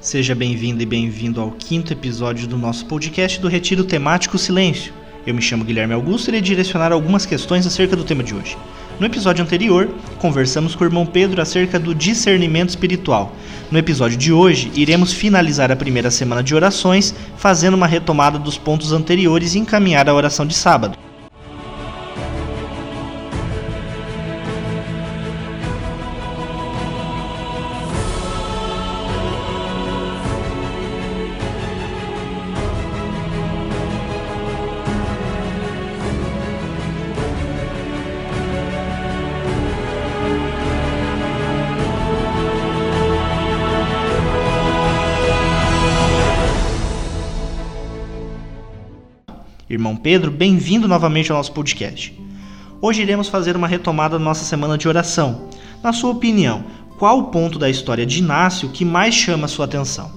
Seja bem-vindo e bem-vindo ao quinto episódio do nosso podcast do Retiro Temático Silêncio. Eu me chamo Guilherme Augusto e irei direcionar algumas questões acerca do tema de hoje. No episódio anterior, conversamos com o irmão Pedro acerca do discernimento espiritual. No episódio de hoje, iremos finalizar a primeira semana de orações, fazendo uma retomada dos pontos anteriores e encaminhar a oração de sábado. Irmão Pedro, bem-vindo novamente ao nosso podcast. Hoje iremos fazer uma retomada da nossa semana de oração. Na sua opinião, qual o ponto da história de Inácio que mais chama a sua atenção?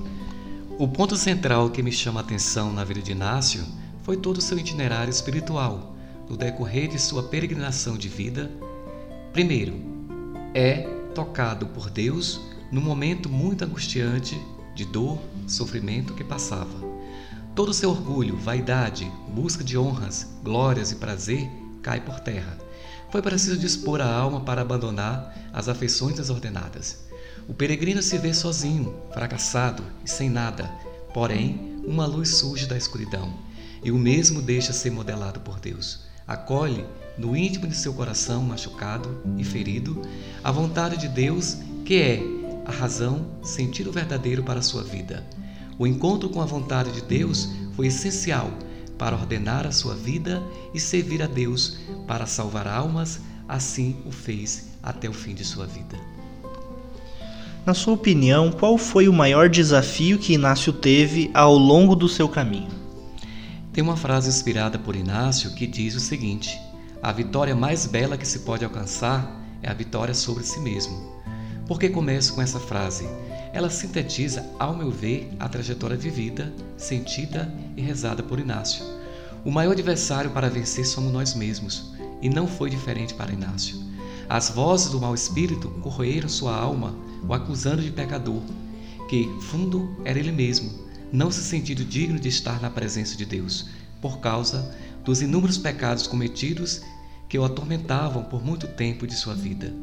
O ponto central que me chama a atenção na vida de Inácio foi todo o seu itinerário espiritual, no decorrer de sua peregrinação de vida. Primeiro, é tocado por Deus no momento muito angustiante de dor, sofrimento que passava. Todo o seu orgulho, vaidade, busca de honras, glórias e prazer cai por terra. Foi preciso dispor a alma para abandonar as afeições desordenadas. O peregrino se vê sozinho, fracassado e sem nada, porém, uma luz surge da escuridão, e o mesmo deixa ser modelado por Deus. Acolhe, no íntimo de seu coração machucado e ferido, a vontade de Deus, que é a razão, sentido verdadeiro para a sua vida. O encontro com a vontade de Deus foi essencial para ordenar a sua vida e servir a Deus para salvar almas, assim o fez até o fim de sua vida. Na sua opinião, qual foi o maior desafio que Inácio teve ao longo do seu caminho? Tem uma frase inspirada por Inácio que diz o seguinte: A vitória mais bela que se pode alcançar é a vitória sobre si mesmo. Por que começo com essa frase? Ela sintetiza, ao meu ver, a trajetória vivida, sentida e rezada por Inácio. O maior adversário para vencer somos nós mesmos, e não foi diferente para Inácio. As vozes do mau espírito corroeram sua alma, o acusando de pecador, que, fundo, era ele mesmo, não se sentindo digno de estar na presença de Deus, por causa dos inúmeros pecados cometidos que o atormentavam por muito tempo de sua vida.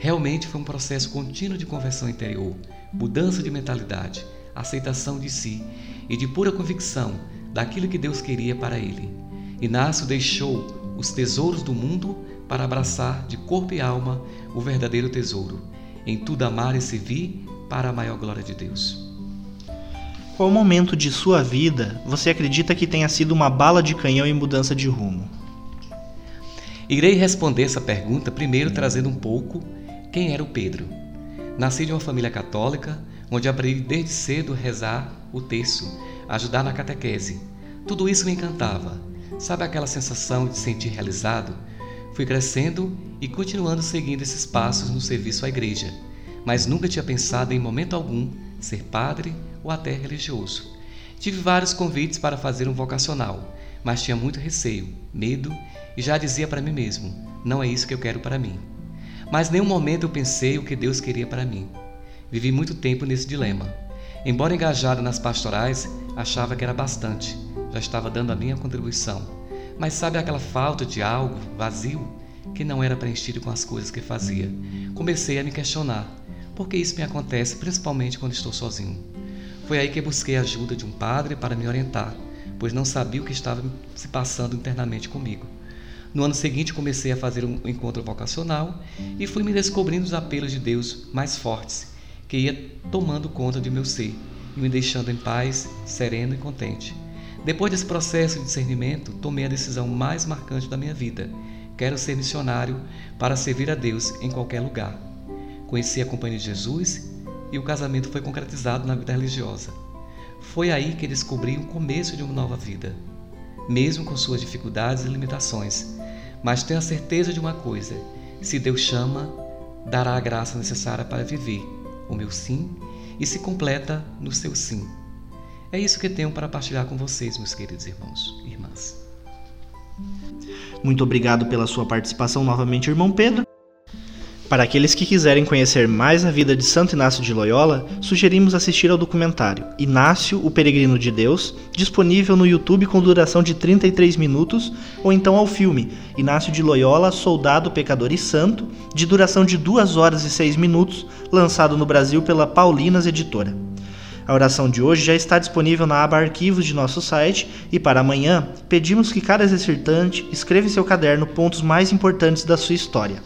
Realmente foi um processo contínuo de conversão interior, mudança de mentalidade, aceitação de si e de pura convicção daquilo que Deus queria para ele. Inácio deixou os tesouros do mundo para abraçar de corpo e alma o verdadeiro tesouro, em tudo amar e servir para a maior glória de Deus. Qual momento de sua vida você acredita que tenha sido uma bala de canhão em mudança de rumo? Irei responder essa pergunta primeiro trazendo um pouco quem era o Pedro. Nasci de uma família católica, onde aprendi desde cedo rezar o terço, ajudar na catequese. Tudo isso me encantava. Sabe aquela sensação de sentir realizado? Fui crescendo e continuando seguindo esses passos no serviço à igreja, mas nunca tinha pensado em momento algum ser padre ou até religioso. Tive vários convites para fazer um vocacional, mas tinha muito receio, medo e já dizia para mim mesmo: não é isso que eu quero para mim. Mas nenhum momento eu pensei o que Deus queria para mim. Vivi muito tempo nesse dilema. Embora engajado nas pastorais, achava que era bastante, já estava dando a minha contribuição. Mas sabe aquela falta de algo vazio que não era preenchido com as coisas que fazia? Comecei a me questionar: por que isso me acontece, principalmente quando estou sozinho? Foi aí que busquei a ajuda de um padre para me orientar, pois não sabia o que estava se passando internamente comigo. No ano seguinte, comecei a fazer um encontro vocacional e fui me descobrindo os apelos de Deus mais fortes, que ia tomando conta de meu ser e me deixando em paz, sereno e contente. Depois desse processo de discernimento, tomei a decisão mais marcante da minha vida. Quero ser missionário para servir a Deus em qualquer lugar. Conheci a Companhia de Jesus e o casamento foi concretizado na vida religiosa. Foi aí que descobri o começo de uma nova vida, mesmo com suas dificuldades e limitações mas tenha certeza de uma coisa: se Deus chama, dará a graça necessária para viver o meu sim e se completa no seu sim. É isso que tenho para partilhar com vocês, meus queridos irmãos e irmãs. Muito obrigado pela sua participação novamente, irmão Pedro. Para aqueles que quiserem conhecer mais a vida de Santo Inácio de Loyola, sugerimos assistir ao documentário Inácio, o Peregrino de Deus, disponível no YouTube com duração de 33 minutos, ou então ao filme Inácio de Loyola, Soldado, Pecador e Santo, de duração de 2 horas e 6 minutos, lançado no Brasil pela Paulinas Editora. A oração de hoje já está disponível na aba Arquivos de nosso site e para amanhã pedimos que cada exercitante escreva em seu caderno pontos mais importantes da sua história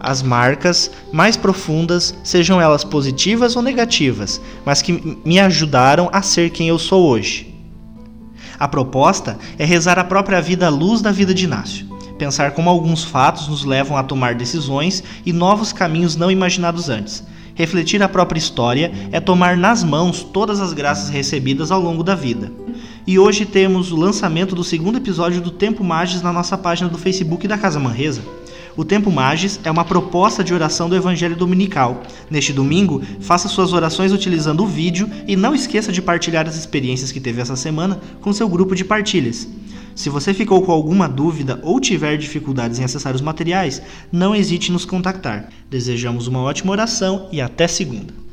as marcas mais profundas, sejam elas positivas ou negativas, mas que me ajudaram a ser quem eu sou hoje. A proposta é rezar a própria vida à luz da vida de Inácio, pensar como alguns fatos nos levam a tomar decisões e novos caminhos não imaginados antes. Refletir a própria história é tomar nas mãos todas as graças recebidas ao longo da vida. E hoje temos o lançamento do segundo episódio do Tempo Magis na nossa página do Facebook da Casa Manresa. O Tempo Magis é uma proposta de oração do Evangelho Dominical. Neste domingo, faça suas orações utilizando o vídeo e não esqueça de partilhar as experiências que teve essa semana com seu grupo de partilhas. Se você ficou com alguma dúvida ou tiver dificuldades em acessar os materiais, não hesite em nos contactar. Desejamos uma ótima oração e até segunda.